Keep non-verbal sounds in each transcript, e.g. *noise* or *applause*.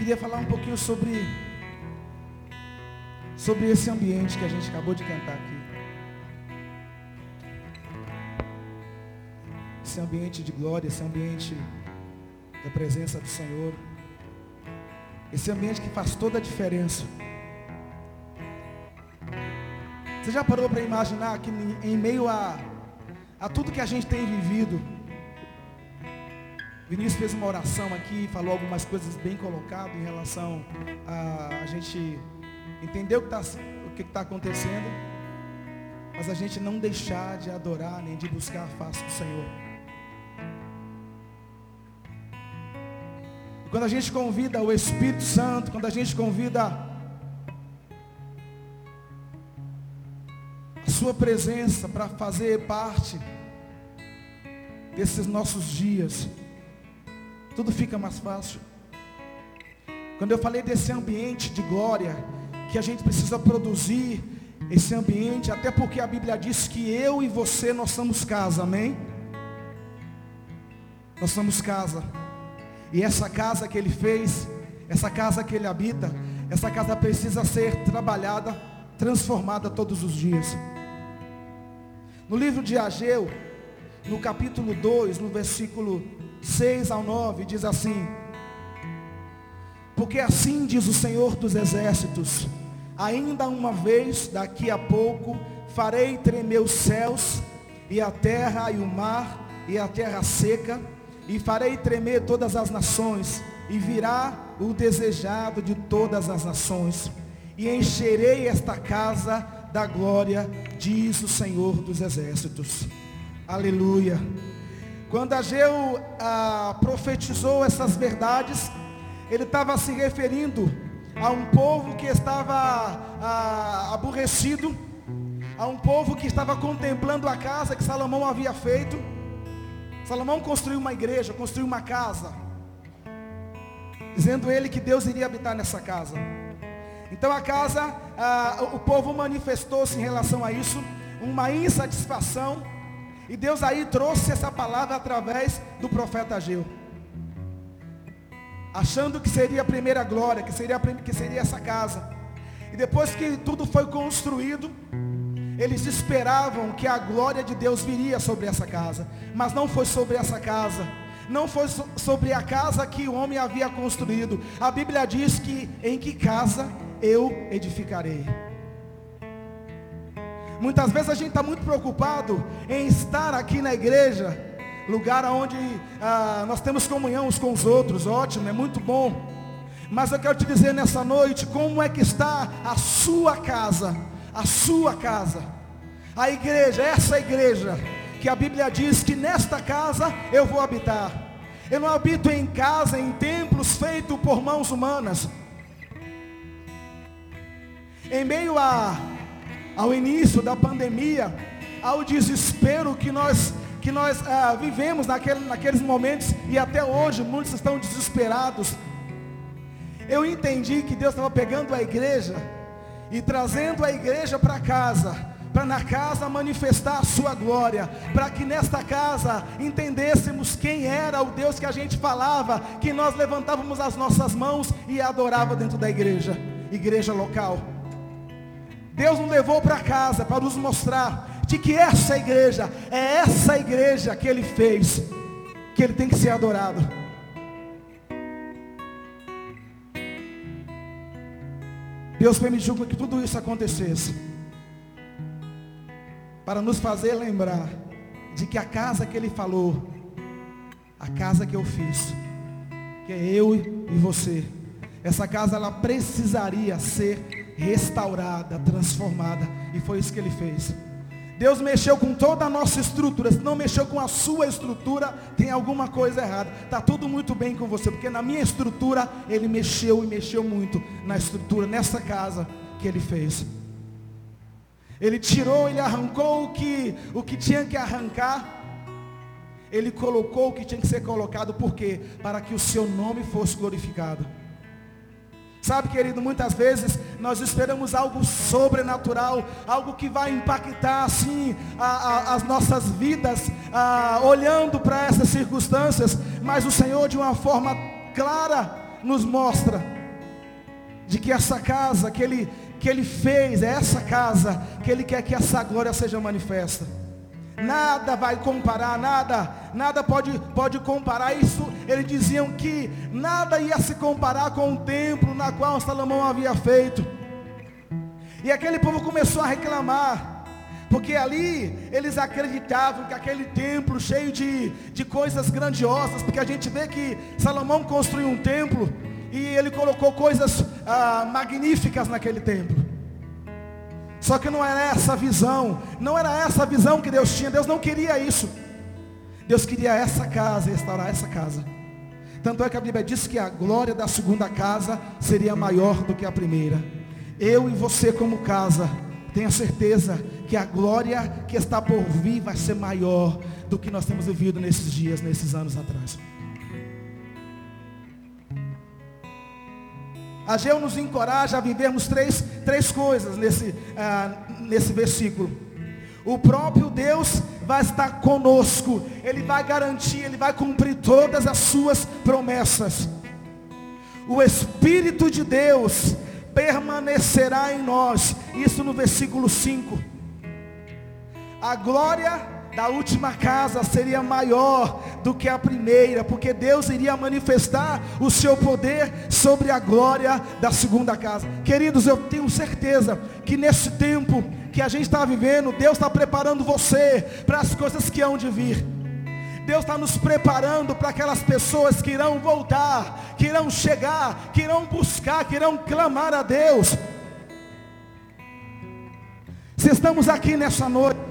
queria falar um pouquinho sobre sobre esse ambiente que a gente acabou de cantar aqui. Esse ambiente de glória, esse ambiente da presença do Senhor. Esse ambiente que faz toda a diferença. Você já parou para imaginar que em meio a, a tudo que a gente tem vivido, Vinícius fez uma oração aqui, falou algumas coisas bem colocadas em relação a a gente entender o que está tá acontecendo, mas a gente não deixar de adorar nem de buscar a face do Senhor. E quando a gente convida o Espírito Santo, quando a gente convida a sua presença para fazer parte desses nossos dias, tudo fica mais fácil. Quando eu falei desse ambiente de glória, que a gente precisa produzir esse ambiente, até porque a Bíblia diz que eu e você nós somos casa, amém? Nós somos casa. E essa casa que ele fez, essa casa que ele habita, essa casa precisa ser trabalhada, transformada todos os dias. No livro de Ageu, no capítulo 2, no versículo 6 ao 9, diz assim: Porque assim diz o Senhor dos exércitos: Ainda uma vez, daqui a pouco, farei tremer os céus, e a terra e o mar, e a terra seca, e farei tremer todas as nações, e virá o desejado de todas as nações, e encherei esta casa da glória, diz o Senhor dos exércitos. Aleluia. Quando Ageu ah, profetizou essas verdades, ele estava se referindo a um povo que estava ah, aborrecido, a um povo que estava contemplando a casa que Salomão havia feito. Salomão construiu uma igreja, construiu uma casa, dizendo ele que Deus iria habitar nessa casa. Então a casa, ah, o povo manifestou-se em relação a isso, uma insatisfação, e Deus aí trouxe essa palavra através do profeta Ageu achando que seria a primeira glória, que seria, que seria essa casa. E depois que tudo foi construído, eles esperavam que a glória de Deus viria sobre essa casa, mas não foi sobre essa casa. Não foi sobre a casa que o homem havia construído. A Bíblia diz que em que casa eu edificarei. Muitas vezes a gente está muito preocupado em estar aqui na igreja, lugar onde ah, nós temos comunhão uns com os outros, ótimo, é muito bom. Mas eu quero te dizer nessa noite, como é que está a sua casa, a sua casa, a igreja, essa igreja, que a Bíblia diz que nesta casa eu vou habitar. Eu não habito em casa, em templos feitos por mãos humanas. Em meio a, ao início da pandemia, ao desespero que nós que nós ah, vivemos naquele, naqueles momentos e até hoje muitos estão desesperados. Eu entendi que Deus estava pegando a igreja e trazendo a igreja para casa, para na casa manifestar a sua glória, para que nesta casa entendêssemos quem era o Deus que a gente falava, que nós levantávamos as nossas mãos e adorava dentro da igreja, igreja local. Deus nos levou para casa para nos mostrar de que essa igreja, é essa igreja que ele fez, que ele tem que ser adorado. Deus permitiu que tudo isso acontecesse, para nos fazer lembrar de que a casa que ele falou, a casa que eu fiz, que é eu e você, essa casa ela precisaria ser restaurada, transformada, e foi isso que ele fez. Deus mexeu com toda a nossa estrutura. Se não mexeu com a sua estrutura, tem alguma coisa errada. Está tudo muito bem com você, porque na minha estrutura, Ele mexeu e mexeu muito na estrutura, nessa casa que Ele fez. Ele tirou, Ele arrancou o que, o que tinha que arrancar. Ele colocou o que tinha que ser colocado. Por quê? Para que o seu nome fosse glorificado. Sabe, querido, muitas vezes nós esperamos algo sobrenatural, algo que vai impactar assim a, a, as nossas vidas, a, olhando para essas circunstâncias, mas o Senhor de uma forma clara nos mostra de que essa casa que ele, que ele fez, é essa casa que ele quer que essa glória seja manifesta. Nada vai comparar, nada, nada pode, pode comparar isso. Eles diziam que nada ia se comparar com o templo na qual Salomão havia feito. E aquele povo começou a reclamar. Porque ali eles acreditavam que aquele templo cheio de, de coisas grandiosas, porque a gente vê que Salomão construiu um templo e ele colocou coisas ah, magníficas naquele templo. Só que não era essa a visão, não era essa a visão que Deus tinha, Deus não queria isso. Deus queria essa casa, restaurar essa casa. Tanto é que a Bíblia diz que a glória da segunda casa seria maior do que a primeira. Eu e você como casa, tenha certeza que a glória que está por vir vai ser maior do que nós temos vivido nesses dias, nesses anos atrás. Ageu nos encoraja a vivermos três, três coisas nesse, ah, nesse versículo. O próprio Deus vai estar conosco, Ele vai garantir, Ele vai cumprir todas as suas promessas. O Espírito de Deus permanecerá em nós, isso no versículo 5. A glória da última casa seria maior do que a primeira, porque Deus iria manifestar o seu poder sobre a glória da segunda casa. Queridos, eu tenho certeza que nesse tempo que a gente está vivendo, Deus está preparando você para as coisas que hão de vir. Deus está nos preparando para aquelas pessoas que irão voltar, que irão chegar, que irão buscar, que irão clamar a Deus. Se estamos aqui nessa noite,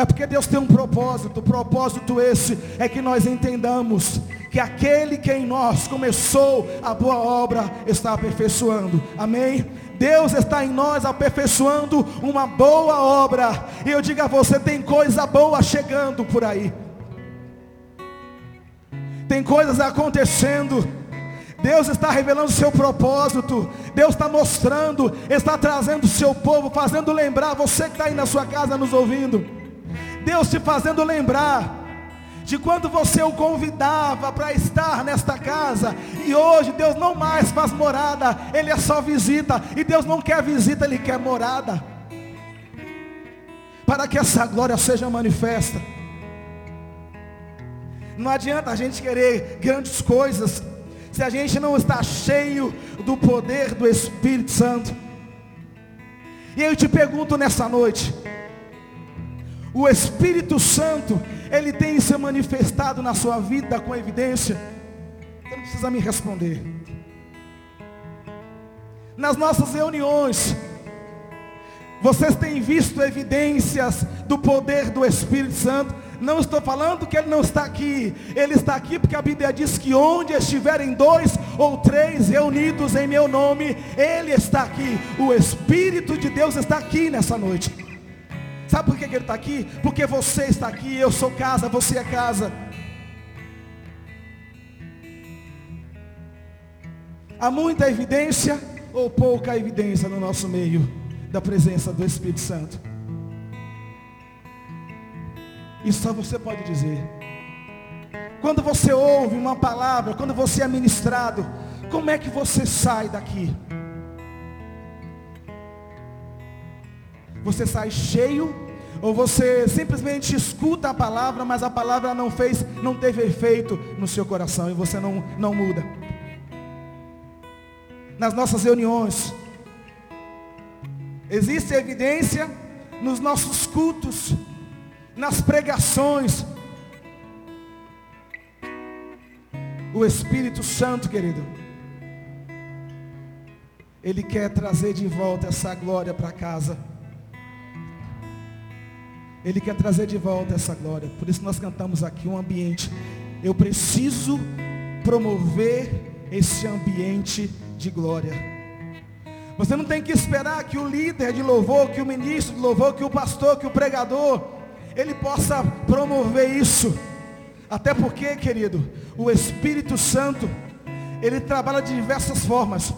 é porque Deus tem um propósito. O propósito esse é que nós entendamos que aquele que em nós começou a boa obra está aperfeiçoando. Amém? Deus está em nós aperfeiçoando uma boa obra. E eu digo a você, tem coisa boa chegando por aí. Tem coisas acontecendo. Deus está revelando o seu propósito. Deus está mostrando, está trazendo o seu povo, fazendo lembrar você que está aí na sua casa nos ouvindo Deus te fazendo lembrar de quando você o convidava para estar nesta casa, e hoje Deus não mais faz morada, Ele é só visita, e Deus não quer visita, Ele quer morada, para que essa glória seja manifesta. Não adianta a gente querer grandes coisas, se a gente não está cheio do poder do Espírito Santo. E eu te pergunto nessa noite, o Espírito Santo, ele tem se manifestado na sua vida com evidência. Você não precisa me responder. Nas nossas reuniões, vocês têm visto evidências do poder do Espírito Santo. Não estou falando que ele não está aqui. Ele está aqui porque a Bíblia diz que onde estiverem dois ou três reunidos em meu nome, ele está aqui. O Espírito de Deus está aqui nessa noite. Sabe por que ele está aqui? Porque você está aqui, eu sou casa, você é casa. Há muita evidência ou pouca evidência no nosso meio da presença do Espírito Santo? Isso só você pode dizer. Quando você ouve uma palavra, quando você é ministrado, como é que você sai daqui? Você sai cheio ou você simplesmente escuta a palavra, mas a palavra não fez, não teve efeito no seu coração e você não, não muda. Nas nossas reuniões, existe evidência nos nossos cultos, nas pregações. O Espírito Santo, querido, Ele quer trazer de volta essa glória para casa. Ele quer trazer de volta essa glória. Por isso nós cantamos aqui um ambiente. Eu preciso promover esse ambiente de glória. Você não tem que esperar que o líder de louvor, que o ministro de louvor, que o pastor, que o pregador, ele possa promover isso. Até porque, querido, o Espírito Santo, ele trabalha de diversas formas.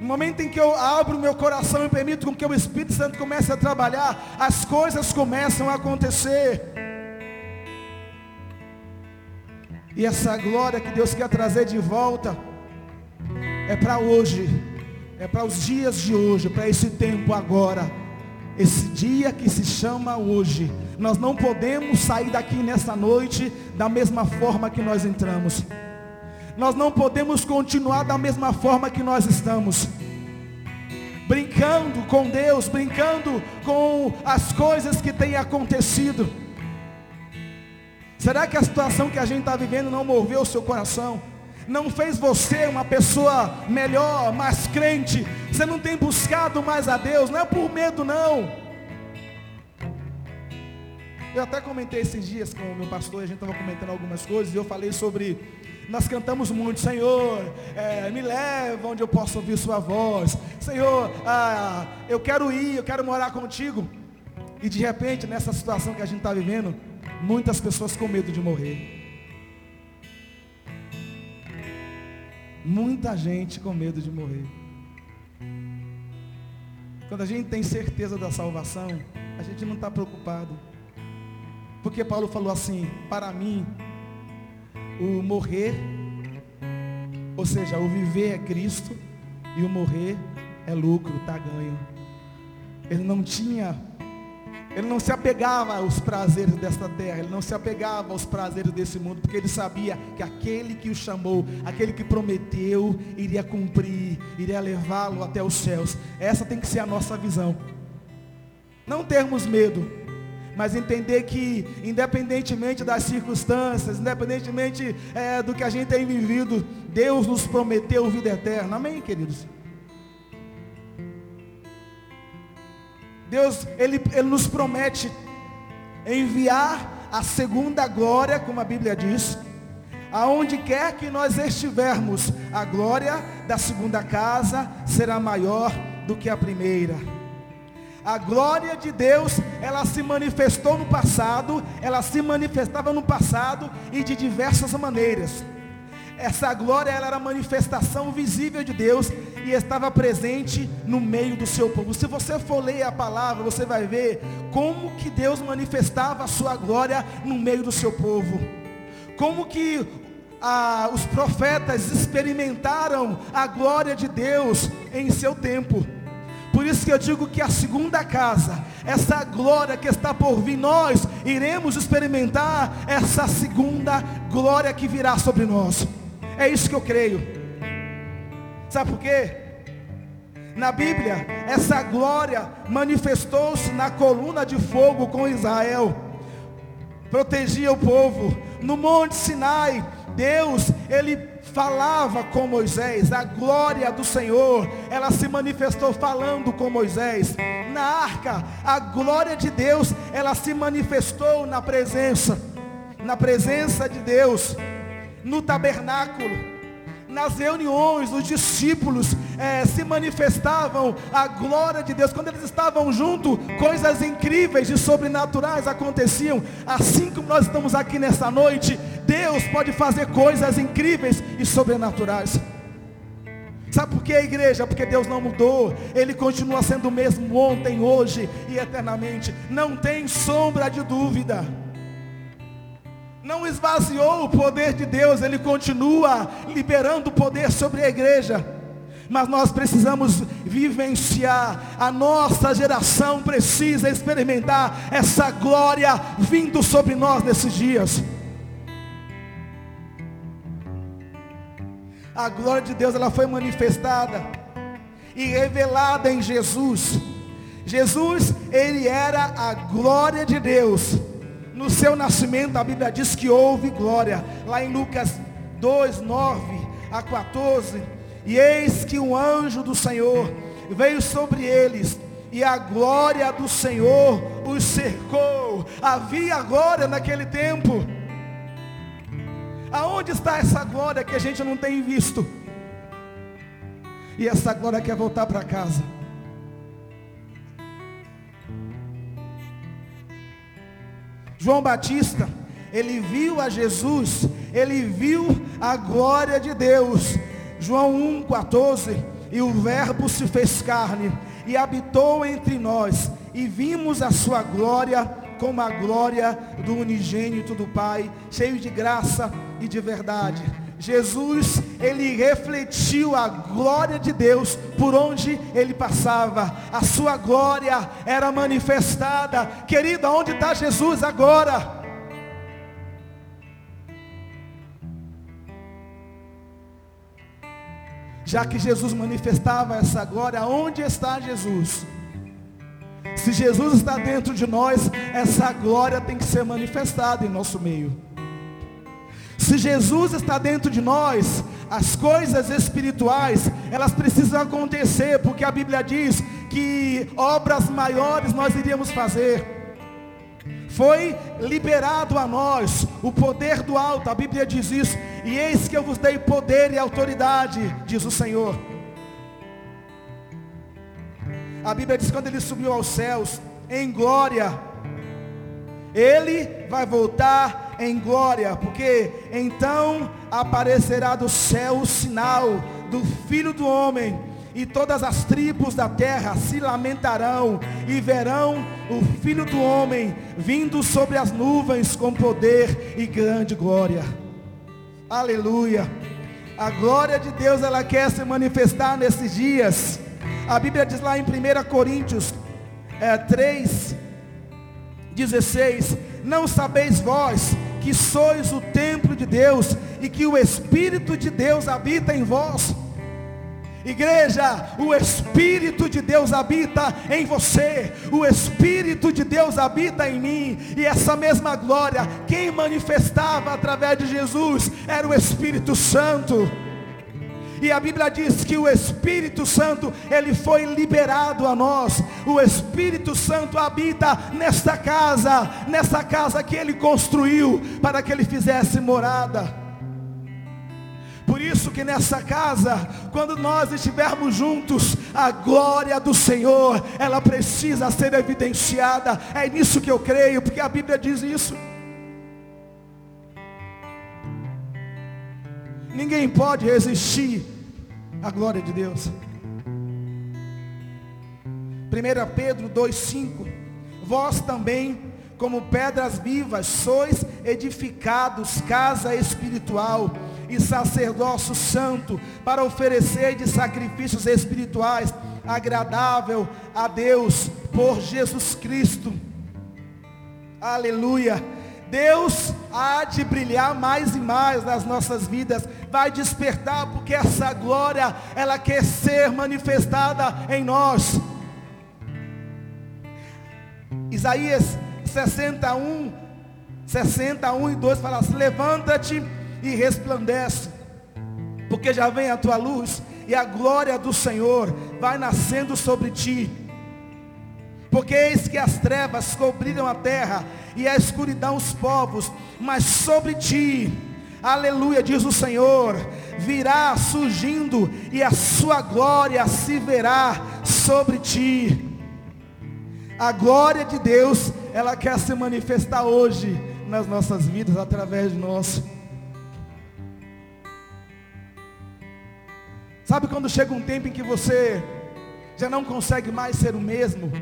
No momento em que eu abro meu coração e permito com que o Espírito Santo comece a trabalhar, as coisas começam a acontecer. E essa glória que Deus quer trazer de volta, é para hoje, é para os dias de hoje, para esse tempo agora, esse dia que se chama hoje. Nós não podemos sair daqui nessa noite da mesma forma que nós entramos. Nós não podemos continuar da mesma forma que nós estamos. Brincando com Deus, brincando com as coisas que têm acontecido. Será que a situação que a gente está vivendo não moveu o seu coração? Não fez você uma pessoa melhor, mais crente? Você não tem buscado mais a Deus? Não é por medo, não. Eu até comentei esses dias com o meu pastor, a gente estava comentando algumas coisas, e eu falei sobre nós cantamos muito, Senhor, é, me leva onde eu posso ouvir Sua voz. Senhor, ah, eu quero ir, eu quero morar contigo. E de repente, nessa situação que a gente está vivendo, muitas pessoas com medo de morrer. Muita gente com medo de morrer. Quando a gente tem certeza da salvação, a gente não está preocupado. Porque Paulo falou assim, para mim, o morrer, ou seja, o viver é Cristo e o morrer é lucro, está ganho. Ele não tinha, ele não se apegava aos prazeres desta terra, ele não se apegava aos prazeres desse mundo, porque ele sabia que aquele que o chamou, aquele que prometeu, iria cumprir, iria levá-lo até os céus. Essa tem que ser a nossa visão. Não termos medo, mas entender que, independentemente das circunstâncias, independentemente é, do que a gente tem vivido, Deus nos prometeu vida eterna. Amém, queridos? Deus, Ele, Ele nos promete enviar a segunda glória, como a Bíblia diz, aonde quer que nós estivermos, a glória da segunda casa será maior do que a primeira. A glória de Deus, ela se manifestou no passado, ela se manifestava no passado e de diversas maneiras. Essa glória ela era a manifestação visível de Deus e estava presente no meio do seu povo. Se você for ler a palavra, você vai ver como que Deus manifestava a sua glória no meio do seu povo. Como que ah, os profetas experimentaram a glória de Deus em seu tempo. Por isso que eu digo que a segunda casa, essa glória que está por vir, nós iremos experimentar essa segunda glória que virá sobre nós. É isso que eu creio. Sabe por quê? Na Bíblia, essa glória manifestou-se na coluna de fogo com Israel. Protegia o povo. No Monte Sinai, Deus, ele falava com Moisés, a glória do Senhor, ela se manifestou falando com Moisés. Na arca, a glória de Deus, ela se manifestou na presença, na presença de Deus, no tabernáculo nas reuniões, os discípulos é, se manifestavam a glória de Deus. Quando eles estavam juntos, coisas incríveis e sobrenaturais aconteciam. Assim como nós estamos aqui nessa noite, Deus pode fazer coisas incríveis e sobrenaturais. Sabe por que a igreja? Porque Deus não mudou. Ele continua sendo o mesmo ontem, hoje e eternamente. Não tem sombra de dúvida não esvaziou o poder de Deus, ele continua liberando poder sobre a igreja. Mas nós precisamos vivenciar, a nossa geração precisa experimentar essa glória vindo sobre nós nesses dias. A glória de Deus ela foi manifestada e revelada em Jesus. Jesus, ele era a glória de Deus no seu nascimento, a Bíblia diz que houve glória. Lá em Lucas 2, 9 a 14. E eis que o anjo do Senhor veio sobre eles, e a glória do Senhor os cercou. Havia glória naquele tempo. Aonde está essa glória que a gente não tem visto? E essa glória quer voltar para casa. João Batista, ele viu a Jesus, ele viu a glória de Deus. João 1,14, e o verbo se fez carne e habitou entre nós, e vimos a sua glória como a glória do unigênito do Pai, cheio de graça e de verdade. Jesus, ele refletiu a glória de Deus por onde ele passava. A sua glória era manifestada. Querido, onde está Jesus agora? Já que Jesus manifestava essa glória, onde está Jesus? Se Jesus está dentro de nós, essa glória tem que ser manifestada em nosso meio. Se Jesus está dentro de nós, as coisas espirituais, elas precisam acontecer, porque a Bíblia diz que obras maiores nós iríamos fazer. Foi liberado a nós o poder do alto, a Bíblia diz isso, e eis que eu vos dei poder e autoridade, diz o Senhor. A Bíblia diz que quando ele subiu aos céus, em glória, ele vai voltar em glória, porque então aparecerá do céu o sinal do Filho do Homem, e todas as tribos da terra se lamentarão e verão o Filho do Homem vindo sobre as nuvens com poder e grande glória. Aleluia. A glória de Deus ela quer se manifestar nesses dias. A Bíblia diz lá em 1 Coríntios é, 3, 16: Não sabeis vós que sois o templo de Deus e que o Espírito de Deus habita em vós? Igreja, o Espírito de Deus habita em você, o Espírito de Deus habita em mim, e essa mesma glória, quem manifestava através de Jesus era o Espírito Santo. E a Bíblia diz que o Espírito Santo, ele foi liberado a nós. O Espírito Santo habita nesta casa, nessa casa que ele construiu para que ele fizesse morada. Por isso que nessa casa, quando nós estivermos juntos, a glória do Senhor, ela precisa ser evidenciada. É nisso que eu creio, porque a Bíblia diz isso. Ninguém pode resistir à glória de Deus. 1 Pedro 2,5 Vós também, como pedras vivas, sois edificados casa espiritual e sacerdócio santo, para oferecer de sacrifícios espirituais agradável a Deus por Jesus Cristo. Aleluia. Deus há de brilhar mais e mais nas nossas vidas, vai despertar porque essa glória ela quer ser manifestada em nós. Isaías 61, 61 e 2 fala assim: Levanta-te e resplandece, porque já vem a tua luz e a glória do Senhor vai nascendo sobre ti. Porque eis que as trevas cobriram a terra e a escuridão os povos, mas sobre ti, aleluia, diz o Senhor, virá surgindo e a sua glória se verá sobre ti. A glória de Deus, ela quer se manifestar hoje nas nossas vidas através de nós. Sabe quando chega um tempo em que você já não consegue mais ser o mesmo?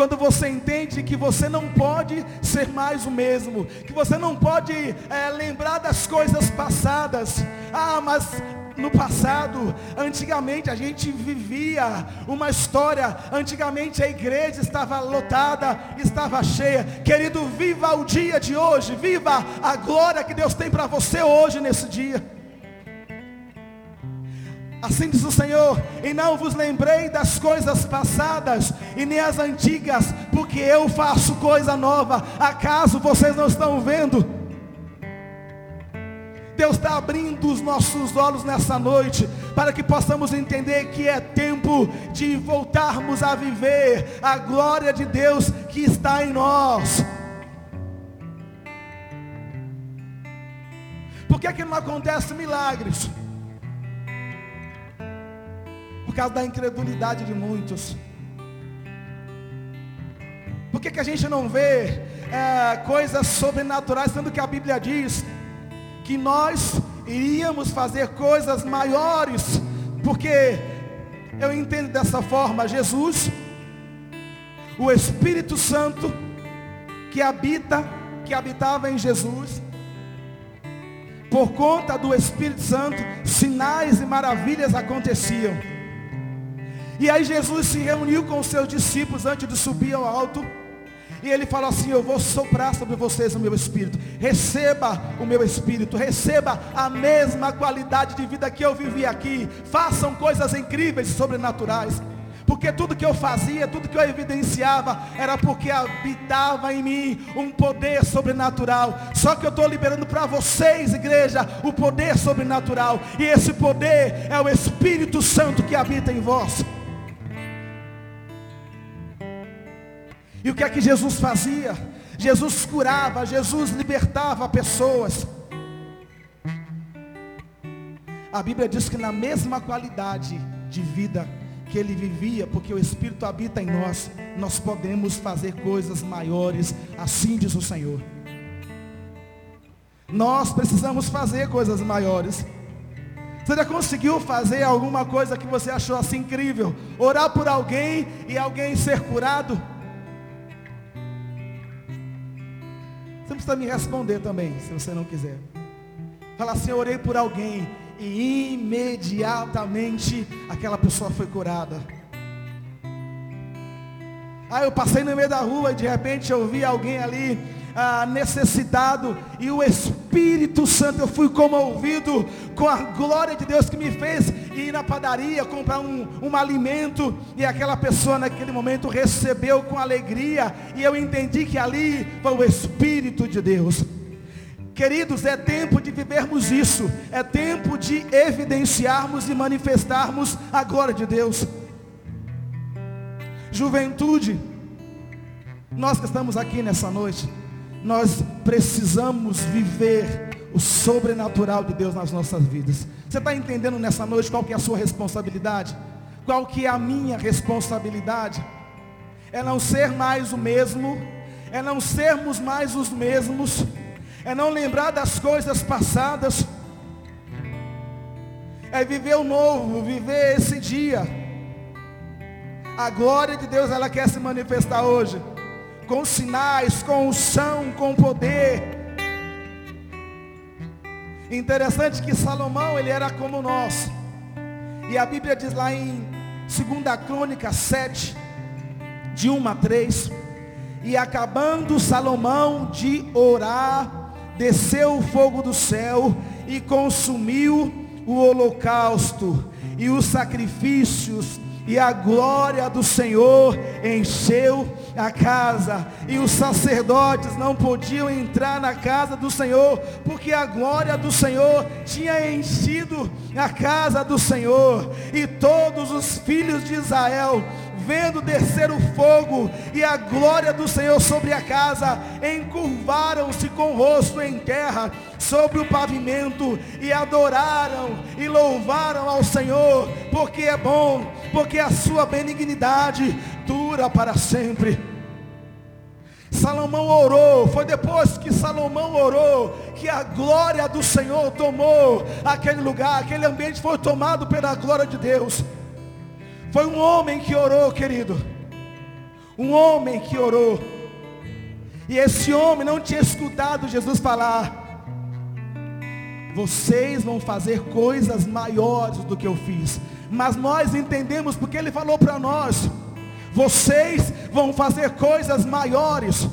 Quando você entende que você não pode ser mais o mesmo, que você não pode é, lembrar das coisas passadas. Ah, mas no passado, antigamente a gente vivia uma história, antigamente a igreja estava lotada, estava cheia. Querido, viva o dia de hoje, viva a glória que Deus tem para você hoje nesse dia. Assim diz o Senhor, e não vos lembrei das coisas passadas e nem as antigas, porque eu faço coisa nova. Acaso vocês não estão vendo? Deus está abrindo os nossos olhos nessa noite, para que possamos entender que é tempo de voltarmos a viver a glória de Deus que está em nós. Por que, que não acontece milagres? Por causa da incredulidade de muitos. Por que, que a gente não vê é, coisas sobrenaturais, sendo que a Bíblia diz que nós iríamos fazer coisas maiores? Porque eu entendo dessa forma, Jesus, o Espírito Santo que habita, que habitava em Jesus, Por conta do Espírito Santo, sinais e maravilhas aconteciam. E aí Jesus se reuniu com os seus discípulos antes de subir ao alto. E ele falou assim: Eu vou soprar sobre vocês o meu espírito. Receba o meu espírito. Receba a mesma qualidade de vida que eu vivi aqui. Façam coisas incríveis, sobrenaturais. Porque tudo que eu fazia, tudo que eu evidenciava, era porque habitava em mim um poder sobrenatural. Só que eu estou liberando para vocês, igreja, o poder sobrenatural. E esse poder é o Espírito Santo que habita em vós. E o que é que Jesus fazia? Jesus curava, Jesus libertava pessoas. A Bíblia diz que na mesma qualidade de vida que ele vivia, porque o Espírito habita em nós, nós podemos fazer coisas maiores, assim diz o Senhor. Nós precisamos fazer coisas maiores. Você já conseguiu fazer alguma coisa que você achou assim incrível? Orar por alguém e alguém ser curado? Você precisa me responder também, se você não quiser. Fala assim, eu orei por alguém e imediatamente aquela pessoa foi curada. Aí eu passei no meio da rua e de repente eu vi alguém ali ah, necessitado e o Espírito Santo, eu fui comovido com a glória de Deus que me fez ir na padaria comprar um, um alimento e aquela pessoa naquele momento recebeu com alegria e eu entendi que ali foi o Espírito de Deus. Queridos, é tempo de vivermos isso. É tempo de evidenciarmos e manifestarmos a glória de Deus. Juventude, nós que estamos aqui nessa noite, nós precisamos viver o sobrenatural de Deus nas nossas vidas. Você está entendendo nessa noite qual que é a sua responsabilidade? Qual que é a minha responsabilidade? É não ser mais o mesmo, é não sermos mais os mesmos, é não lembrar das coisas passadas, é viver o novo, viver esse dia. A glória de Deus, ela quer se manifestar hoje, com sinais, com unção, com poder. Interessante que Salomão, ele era como nós. E a Bíblia diz lá em 2 Crônica 7, de 1 a 3, e acabando Salomão de orar, desceu o fogo do céu e consumiu o holocausto e os sacrifícios e a glória do Senhor encheu a casa, e os sacerdotes não podiam entrar na casa do Senhor, porque a glória do Senhor tinha enchido a casa do Senhor, e todos os filhos de Israel vendo descer o fogo e a glória do Senhor sobre a casa, encurvaram-se com o rosto em terra sobre o pavimento e adoraram e louvaram ao Senhor, porque é bom, porque a sua benignidade dura para sempre. Salomão orou, foi depois que Salomão orou, que a glória do Senhor tomou aquele lugar, aquele ambiente foi tomado pela glória de Deus. Foi um homem que orou, querido. Um homem que orou. E esse homem não tinha escutado Jesus falar: Vocês vão fazer coisas maiores do que eu fiz. Mas nós entendemos porque ele falou para nós: Vocês vão fazer coisas maiores.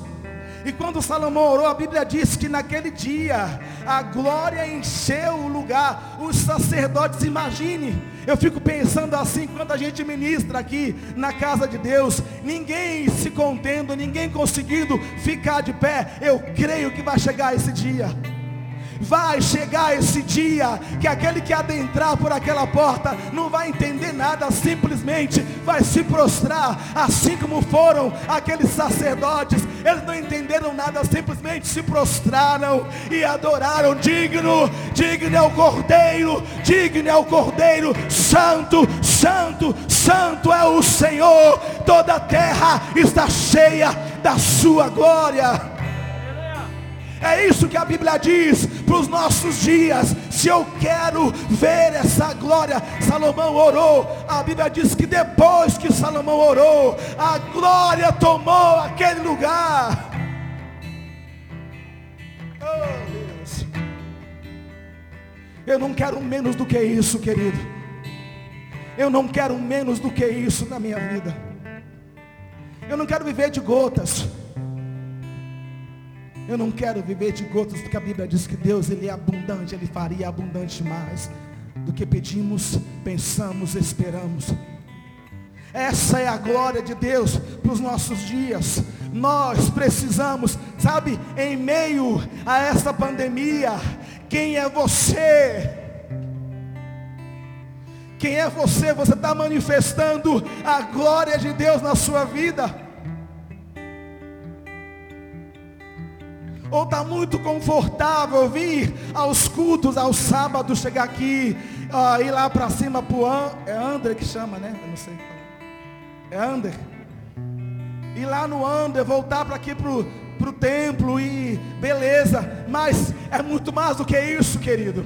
E quando Salomão orou, a Bíblia diz que naquele dia a glória encheu o lugar. Os sacerdotes, imagine, eu fico pensando assim, quando a gente ministra aqui na casa de Deus, ninguém se contendo, ninguém conseguindo ficar de pé, eu creio que vai chegar esse dia. Vai chegar esse dia que aquele que adentrar por aquela porta não vai entender nada, simplesmente vai se prostrar, assim como foram aqueles sacerdotes. Eles não entenderam nada, simplesmente se prostraram e adoraram. Digno, digno é o Cordeiro, digno é o Cordeiro, santo, santo, santo é o Senhor. Toda a terra está cheia da sua glória. É isso que a Bíblia diz para os nossos dias. Se eu quero ver essa glória, Salomão orou. A Bíblia diz que depois que Salomão orou, a glória tomou aquele lugar. Oh Deus. Eu não quero menos do que isso, querido. Eu não quero menos do que isso na minha vida. Eu não quero viver de gotas. Eu não quero viver de gotas, porque a Bíblia diz que Deus ele é abundante, Ele faria abundante mais do que pedimos, pensamos, esperamos. Essa é a glória de Deus para os nossos dias. Nós precisamos, sabe, em meio a essa pandemia, quem é você? Quem é você? Você está manifestando a glória de Deus na sua vida. Ou está muito confortável vir aos cultos, aos sábados, chegar aqui, uh, ir lá para cima para o An, é André que chama, né? Eu não sei. É Ander. Ir lá no Ander, voltar para aqui para o templo e beleza. Mas é muito mais do que isso, querido.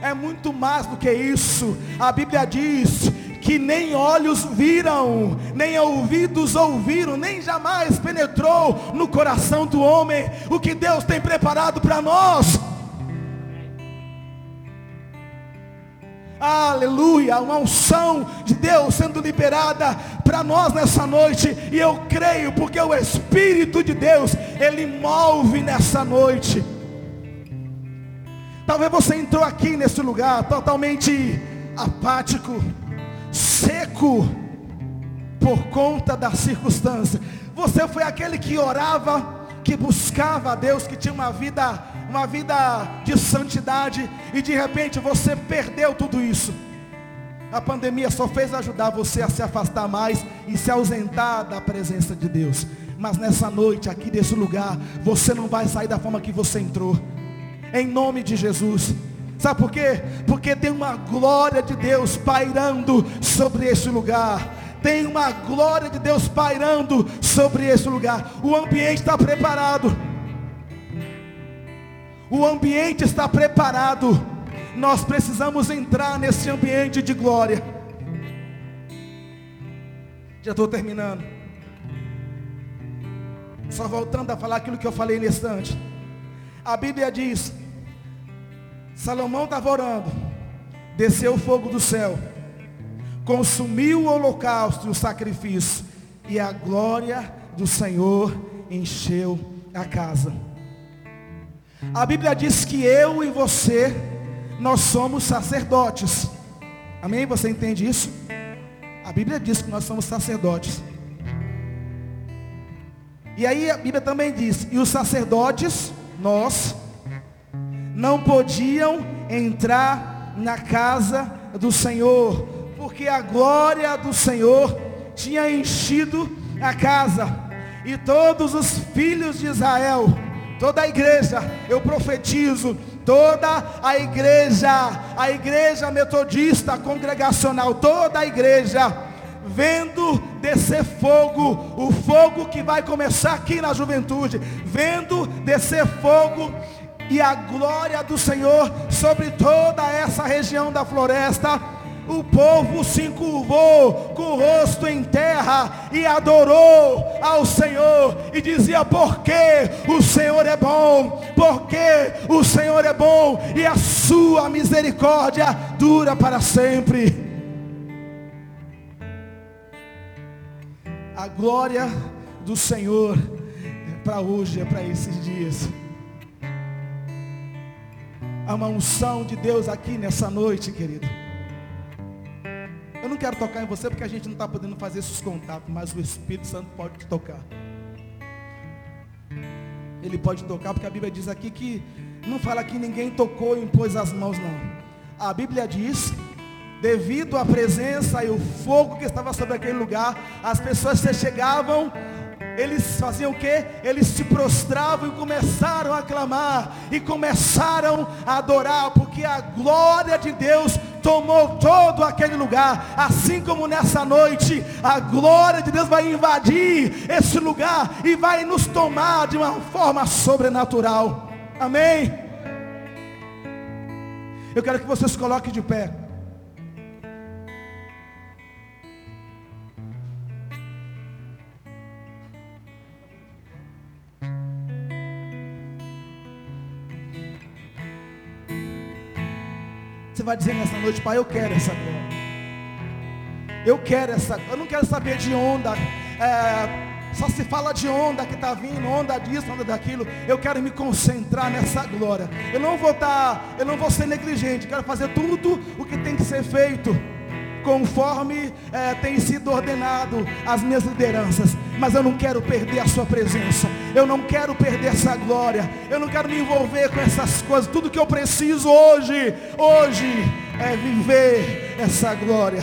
É muito mais do que isso. A Bíblia diz que nem olhos viram, nem ouvidos ouviram, nem jamais penetrou no coração do homem o que Deus tem preparado para nós. Aleluia, uma unção de Deus sendo liberada para nós nessa noite, e eu creio, porque o Espírito de Deus, ele move nessa noite. Talvez você entrou aqui nesse lugar totalmente apático, seco por conta da circunstância. Você foi aquele que orava, que buscava a Deus, que tinha uma vida, uma vida de santidade e de repente você perdeu tudo isso. A pandemia só fez ajudar você a se afastar mais e se ausentar da presença de Deus. Mas nessa noite, aqui desse lugar, você não vai sair da forma que você entrou. Em nome de Jesus. Sabe por quê? Porque tem uma glória de Deus pairando sobre esse lugar. Tem uma glória de Deus pairando sobre esse lugar. O ambiente está preparado. O ambiente está preparado. Nós precisamos entrar nesse ambiente de glória. Já estou terminando. Só voltando a falar aquilo que eu falei nesse instante. A Bíblia diz Salomão estava orando. Desceu o fogo do céu. Consumiu o holocausto e o sacrifício. E a glória do Senhor encheu a casa. A Bíblia diz que eu e você, nós somos sacerdotes. Amém? Você entende isso? A Bíblia diz que nós somos sacerdotes. E aí a Bíblia também diz, e os sacerdotes, nós, não podiam entrar na casa do Senhor, porque a glória do Senhor tinha enchido a casa, e todos os filhos de Israel, toda a igreja, eu profetizo, toda a igreja, a igreja metodista congregacional, toda a igreja, vendo descer fogo, o fogo que vai começar aqui na juventude, vendo descer fogo e a glória do Senhor sobre toda essa região da floresta. O povo se encurvou com o rosto em terra e adorou ao Senhor e dizia: Porque o Senhor é bom, porque o Senhor é bom e a sua misericórdia dura para sempre. A glória do Senhor é para hoje, é para esses dias. Há uma unção de Deus aqui nessa noite, querido. Eu não quero tocar em você porque a gente não está podendo fazer esses contatos, mas o Espírito Santo pode te tocar. Ele pode tocar porque a Bíblia diz aqui que não fala que ninguém tocou e impôs as mãos, não. A Bíblia diz, devido à presença e o fogo que estava sobre aquele lugar, as pessoas se chegavam eles faziam o que? Eles se prostravam e começaram a clamar e começaram a adorar, porque a glória de Deus tomou todo aquele lugar, assim como nessa noite, a glória de Deus vai invadir esse lugar e vai nos tomar de uma forma sobrenatural. Amém? Eu quero que vocês coloquem de pé. Vai dizer nessa noite, Pai, eu quero essa glória. Eu quero essa, eu não quero saber de onda. É, só se fala de onda que está vindo, onda disso, onda daquilo. Eu quero me concentrar nessa glória. Eu não vou estar, tá, eu não vou ser negligente. Quero fazer tudo o que tem que ser feito conforme é, tem sido ordenado as minhas lideranças. Mas eu não quero perder a sua presença. Eu não quero perder essa glória. Eu não quero me envolver com essas coisas. Tudo que eu preciso hoje, hoje, é viver essa glória.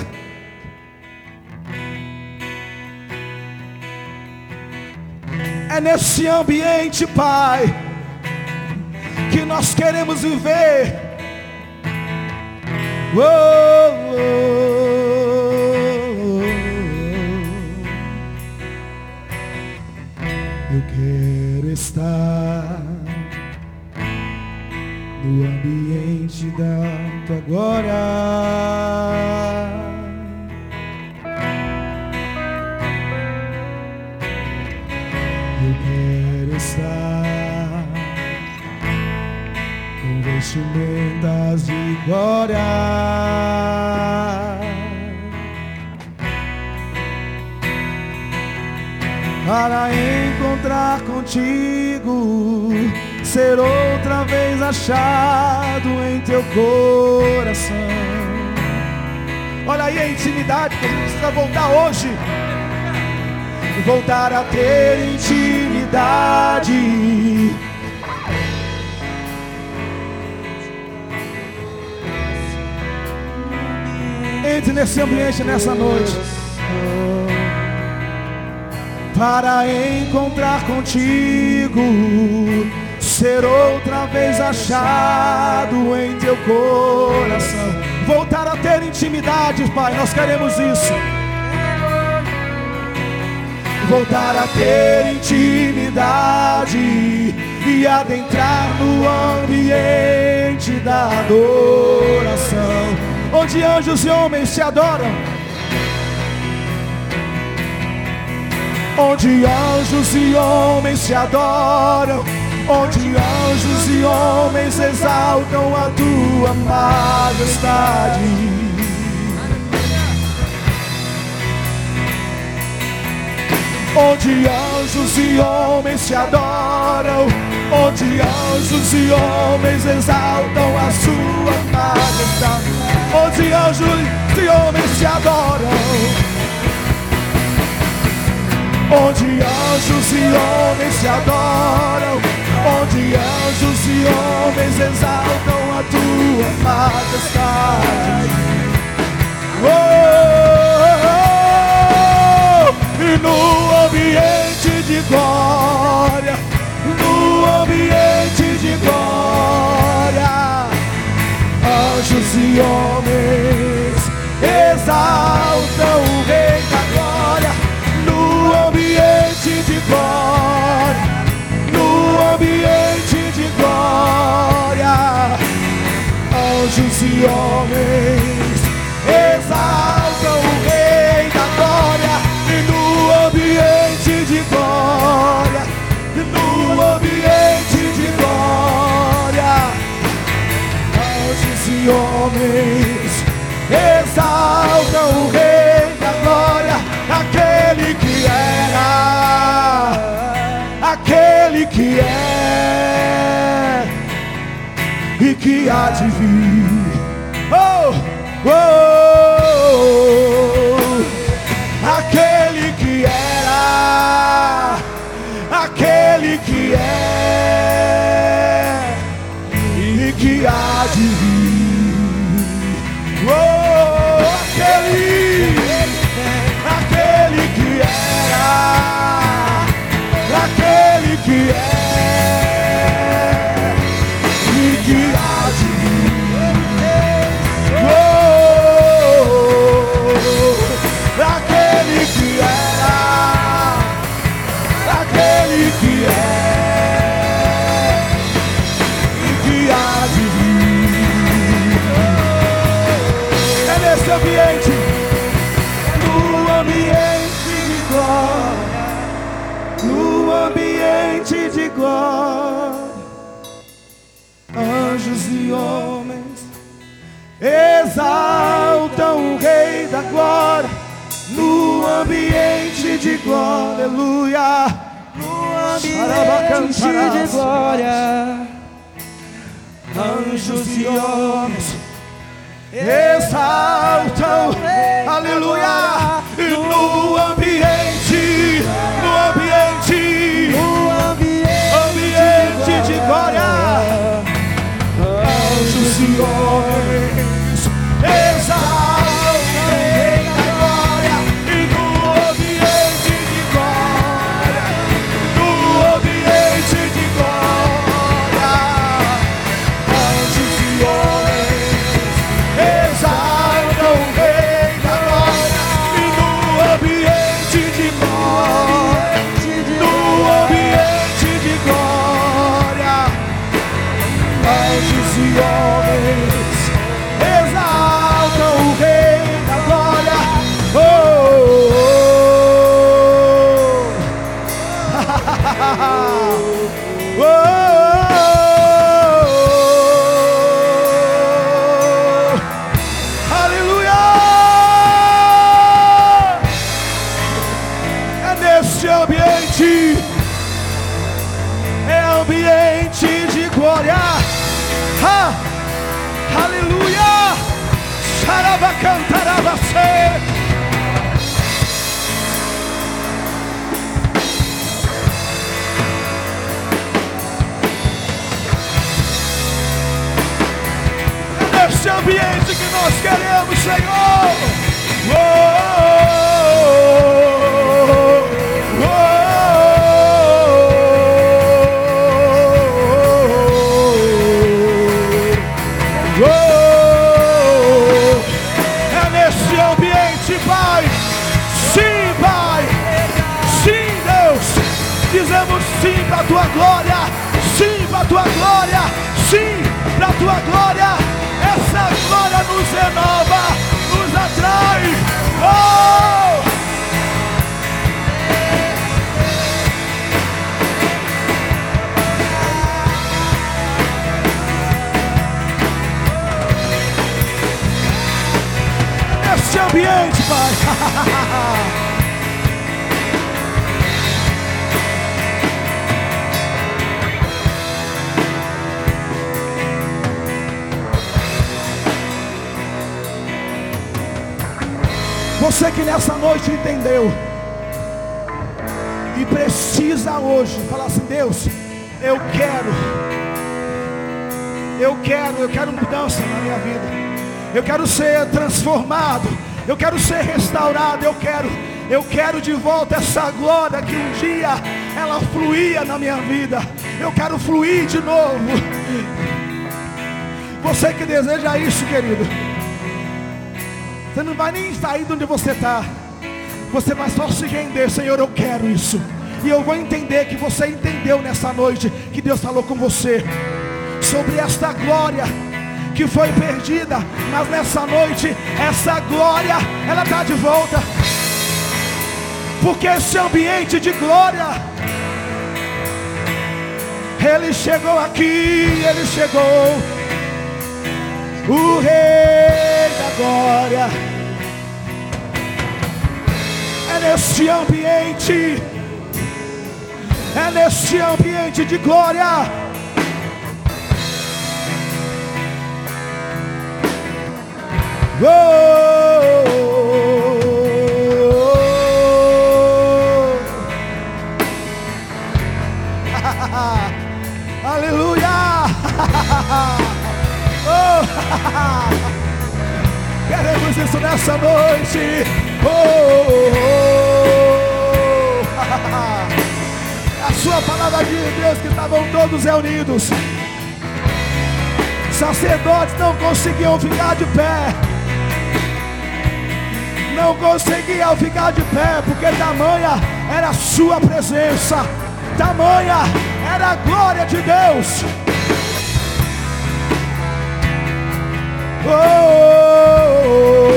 É nesse ambiente, Pai, que nós queremos viver. Oh, oh. Quero estar no ambiente da tua glória. com vestimentas de glória. Para encontrar contigo, ser outra vez achado em teu coração. Olha aí a intimidade que a gente precisa voltar hoje voltar a ter intimidade. Entre nesse ambiente nessa noite. Para encontrar contigo, ser outra vez achado em teu coração. Voltar a ter intimidade, Pai, nós queremos isso voltar a ter intimidade e adentrar no ambiente da adoração, onde anjos e homens se adoram. Onde anjos e homens se adoram, onde anjos e homens exaltam a tua majestade. onde anjos e homens se adoram, onde anjos e homens exaltam a sua majestade, onde anjos e homens se adoram, onde anjos e homens se adoram, onde anjos e homens exaltam a tua majestade. Oh! no ambiente de glória, de vir. Nesse ambiente, no ambiente de glória, no ambiente de glória, anjos e homens exaltam o Rei da Glória. No ambiente de glória, aleluia. No ambiente de glória, anjos e homens exaltam, aleluia. E no ambiente, nós queremos, Senhor. Oh, nos renova, nos atrai. Oh! Neste ambiente, Pai. *laughs* Você que nessa noite entendeu e precisa hoje falar assim, Deus, eu quero, eu quero, eu quero mudança na minha vida. Eu quero ser transformado, eu quero ser restaurado, eu quero, eu quero de volta essa glória que um dia ela fluía na minha vida. Eu quero fluir de novo. Você que deseja isso, querido. Você não vai nem sair de onde você está. Você vai só se render, Senhor, eu quero isso. E eu vou entender que você entendeu nessa noite que Deus falou com você sobre esta glória que foi perdida, mas nessa noite essa glória ela está de volta. Porque esse ambiente de glória ele chegou aqui, ele chegou. O rei da glória é nesse ambiente, é nesse ambiente de glória. Oh! *laughs* Queremos isso nessa noite. Oh! *laughs* A sua palavra diz, Deus, que estavam todos reunidos. Sacerdotes não conseguiam ficar de pé. Não conseguiam ficar de pé, porque tamanha era a sua presença. Tamanha era a glória de Deus. Oh, oh, oh, oh.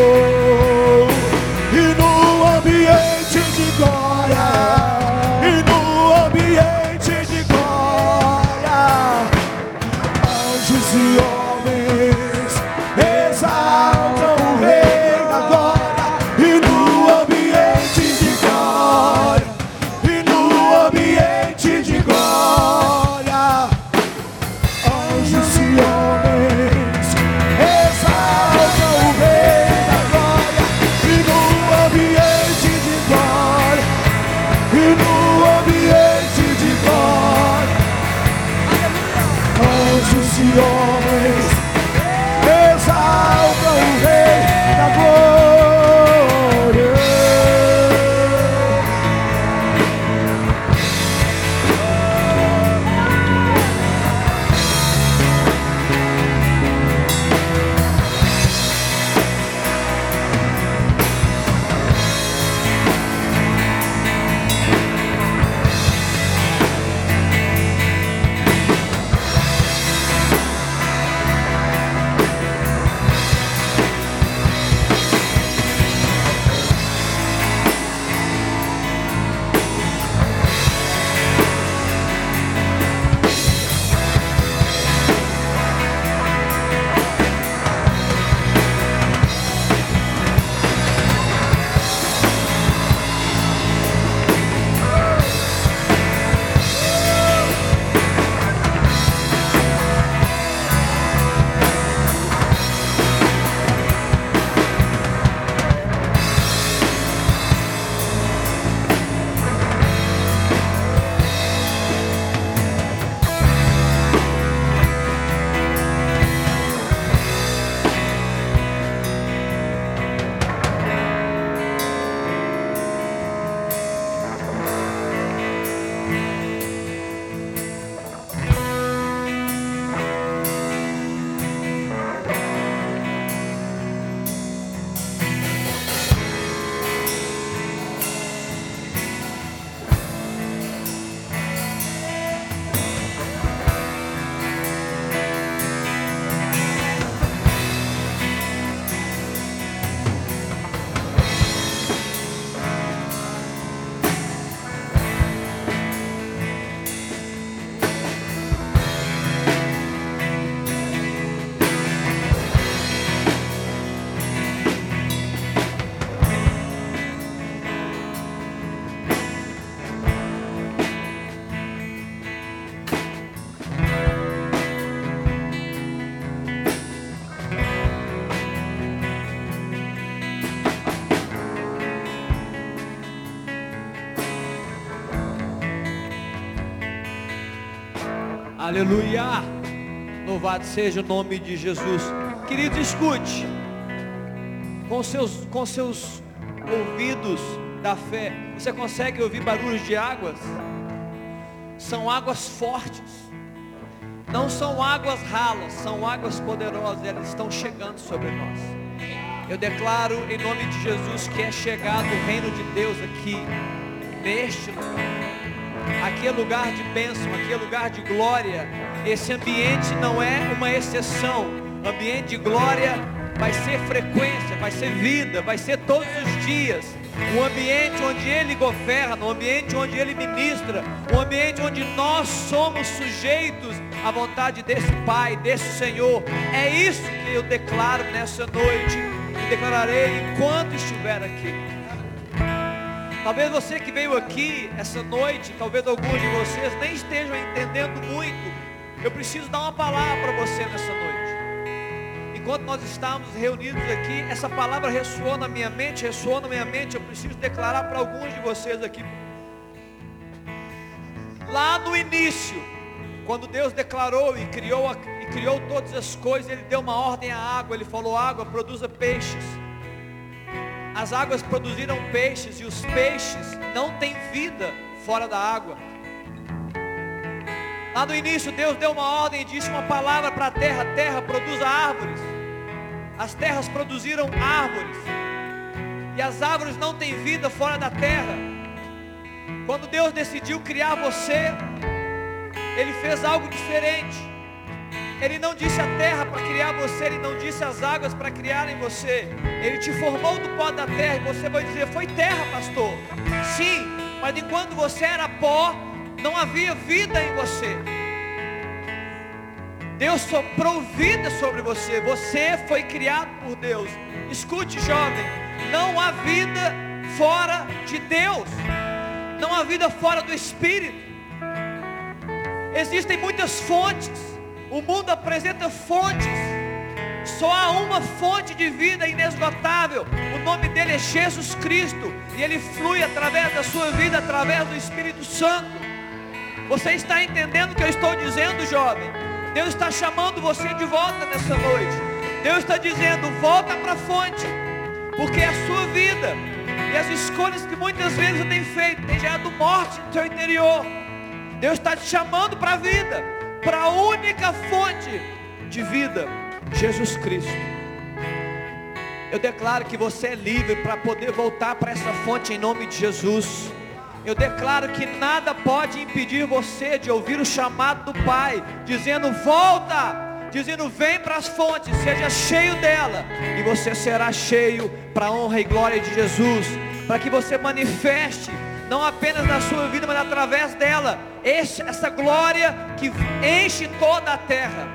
Aleluia. Louvado seja o nome de Jesus. Querido, escute. Com seus, com seus ouvidos da fé, você consegue ouvir barulhos de águas? São águas fortes. Não são águas ralas, são águas poderosas. Elas estão chegando sobre nós. Eu declaro em nome de Jesus que é chegado o reino de Deus aqui, neste lugar. Aqui é lugar de bênção, aqui é lugar de glória. Esse ambiente não é uma exceção. O ambiente de glória vai ser frequência, vai ser vida, vai ser todos os dias. Um ambiente onde Ele governa, um ambiente onde Ele ministra, um ambiente onde nós somos sujeitos à vontade desse Pai, desse Senhor. É isso que eu declaro nessa noite e declararei enquanto estiver aqui. Talvez você que veio aqui essa noite, talvez alguns de vocês nem estejam entendendo muito. Eu preciso dar uma palavra para você nessa noite. Enquanto nós estamos reunidos aqui, essa palavra ressoou na minha mente, ressoou na minha mente. Eu preciso declarar para alguns de vocês aqui. Lá no início, quando Deus declarou e criou, e criou todas as coisas, Ele deu uma ordem à água. Ele falou: água, produza peixes. As águas produziram peixes e os peixes não têm vida fora da água. Lá no início Deus deu uma ordem e disse uma palavra para a terra, terra produza árvores. As terras produziram árvores. E as árvores não têm vida fora da terra. Quando Deus decidiu criar você, Ele fez algo diferente. Ele não disse a terra para criar você, Ele não disse as águas para criarem você. Ele te formou do pó da terra e você vai dizer, foi terra, pastor. Sim, mas enquanto você era pó, não havia vida em você. Deus soprou vida sobre você. Você foi criado por Deus. Escute, jovem, não há vida fora de Deus. Não há vida fora do Espírito. Existem muitas fontes o mundo apresenta fontes. Só há uma fonte de vida inesgotável. O nome dele é Jesus Cristo. E ele flui através da sua vida, através do Espírito Santo. Você está entendendo o que eu estou dizendo, jovem? Deus está chamando você de volta nessa noite. Deus está dizendo: volta para a fonte. Porque é a sua vida. E as escolhas que muitas vezes você tem feito tem gerado morte no seu interior. Deus está te chamando para a vida para a única fonte de vida, Jesus Cristo. Eu declaro que você é livre para poder voltar para essa fonte em nome de Jesus. Eu declaro que nada pode impedir você de ouvir o chamado do Pai, dizendo: volta, dizendo: vem para as fontes, seja cheio dela, e você será cheio para a honra e glória de Jesus, para que você manifeste não apenas na sua vida, mas através dela, essa glória que enche toda a terra.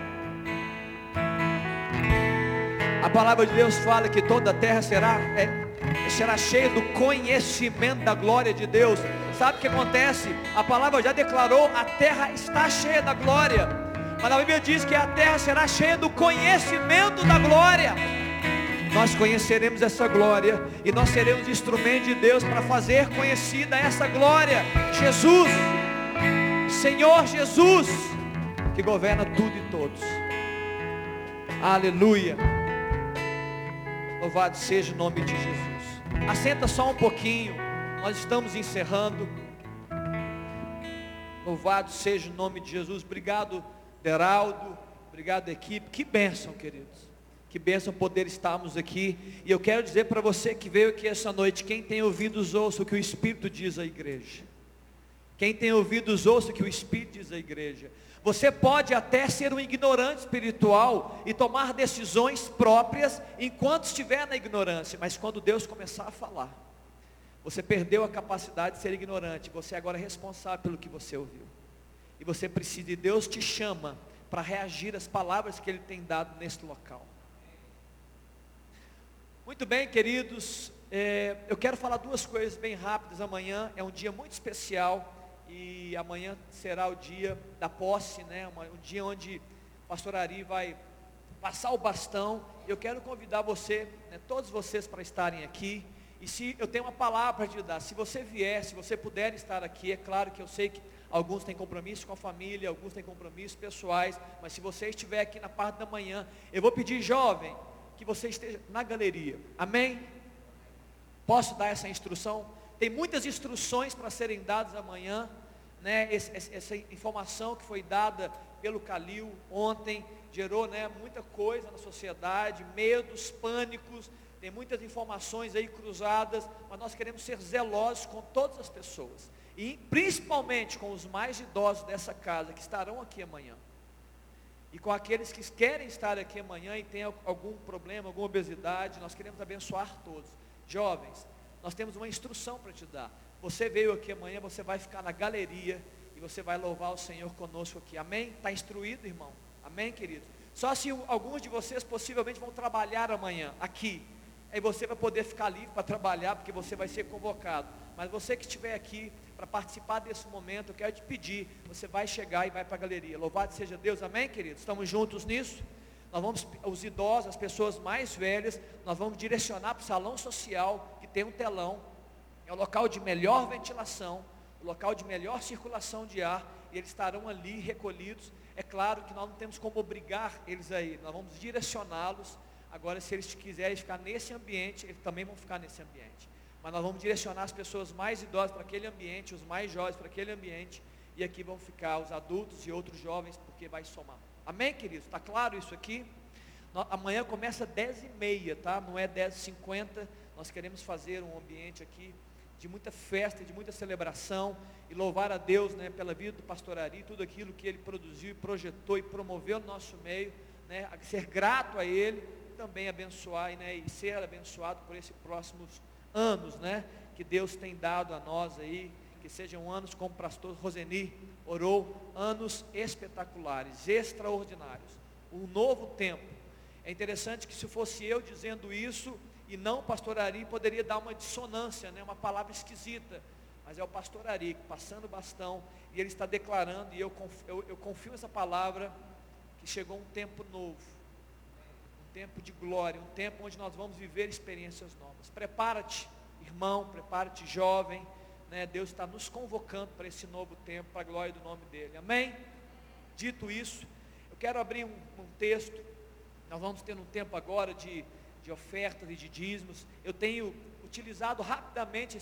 A palavra de Deus fala que toda a terra será, é, será cheia do conhecimento da glória de Deus. Sabe o que acontece? A palavra já declarou, a terra está cheia da glória. Mas a Bíblia diz que a terra será cheia do conhecimento da glória nós conheceremos essa glória e nós seremos instrumento de Deus para fazer conhecida essa glória. Jesus, Senhor Jesus, que governa tudo e todos. Aleluia. Louvado seja o nome de Jesus. Assenta só um pouquinho. Nós estamos encerrando. Louvado seja o nome de Jesus. Obrigado, Deraldo. Obrigado, equipe. Que bênção, queridos. Que bênção poder estarmos aqui. E eu quero dizer para você que veio aqui essa noite, quem tem ouvidos ouça o que o Espírito diz à igreja. Quem tem ouvidos ouça que o Espírito diz à igreja. Você pode até ser um ignorante espiritual e tomar decisões próprias enquanto estiver na ignorância, mas quando Deus começar a falar, você perdeu a capacidade de ser ignorante, você agora é responsável pelo que você ouviu. E você precisa, e Deus te chama para reagir às palavras que Ele tem dado neste local. Muito bem, queridos, é, eu quero falar duas coisas bem rápidas. Amanhã é um dia muito especial e amanhã será o dia da posse, né? um dia onde o pastor Ari vai passar o bastão. Eu quero convidar você, né, todos vocês para estarem aqui. E se eu tenho uma palavra para te dar, se você vier, se você puder estar aqui, é claro que eu sei que alguns têm compromisso com a família, alguns têm compromissos pessoais, mas se você estiver aqui na parte da manhã, eu vou pedir, jovem, que você esteja na galeria. Amém? Posso dar essa instrução? Tem muitas instruções para serem dadas amanhã, né? essa informação que foi dada pelo Calil ontem gerou né, muita coisa na sociedade, medos, pânicos, tem muitas informações aí cruzadas, mas nós queremos ser zelosos com todas as pessoas. E principalmente com os mais idosos dessa casa que estarão aqui amanhã. E com aqueles que querem estar aqui amanhã e têm algum problema, alguma obesidade, nós queremos abençoar todos. Jovens, nós temos uma instrução para te dar. Você veio aqui amanhã, você vai ficar na galeria e você vai louvar o Senhor conosco aqui. Amém? Está instruído, irmão? Amém, querido? Só se alguns de vocês possivelmente vão trabalhar amanhã aqui. Aí você vai poder ficar livre para trabalhar, porque você vai ser convocado. Mas você que estiver aqui para participar desse momento, eu quero te pedir, você vai chegar e vai para a galeria. Louvado seja Deus, amém, queridos? Estamos juntos nisso? Nós vamos, os idosos, as pessoas mais velhas, nós vamos direcionar para o salão social, que tem um telão, é o local de melhor ventilação, o local de melhor circulação de ar, e eles estarão ali recolhidos. É claro que nós não temos como obrigar eles a ir, nós vamos direcioná-los Agora, se eles quiserem ficar nesse ambiente, eles também vão ficar nesse ambiente. Mas nós vamos direcionar as pessoas mais idosas para aquele ambiente, os mais jovens para aquele ambiente, e aqui vão ficar os adultos e outros jovens, porque vai somar. Amém, queridos? Está claro isso aqui? Amanhã começa 10 e meia, tá? Não é 10 e 50. Nós queremos fazer um ambiente aqui de muita festa, de muita celebração e louvar a Deus, né, pela vida do pastor Ari, tudo aquilo que ele produziu e projetou e promoveu no nosso meio, né, ser grato a ele também abençoar né, e ser abençoado por esses próximos anos, né? Que Deus tem dado a nós aí, que sejam anos como o pastor Roseni orou, anos espetaculares, extraordinários, um novo tempo. É interessante que se fosse eu dizendo isso e não o pastor Ari, poderia dar uma dissonância, né, uma palavra esquisita. Mas é o pastor Ari passando o bastão e ele está declarando, e eu confio, eu, eu confio nessa palavra, que chegou um tempo novo tempo de glória, um tempo onde nós vamos viver experiências novas. Prepara-te, irmão, prepara-te, jovem. Né? Deus está nos convocando para esse novo tempo, para a glória do nome dEle. Amém? Dito isso, eu quero abrir um, um texto. Nós vamos ter um tempo agora de, de ofertas e de dízimos. Eu tenho utilizado rapidamente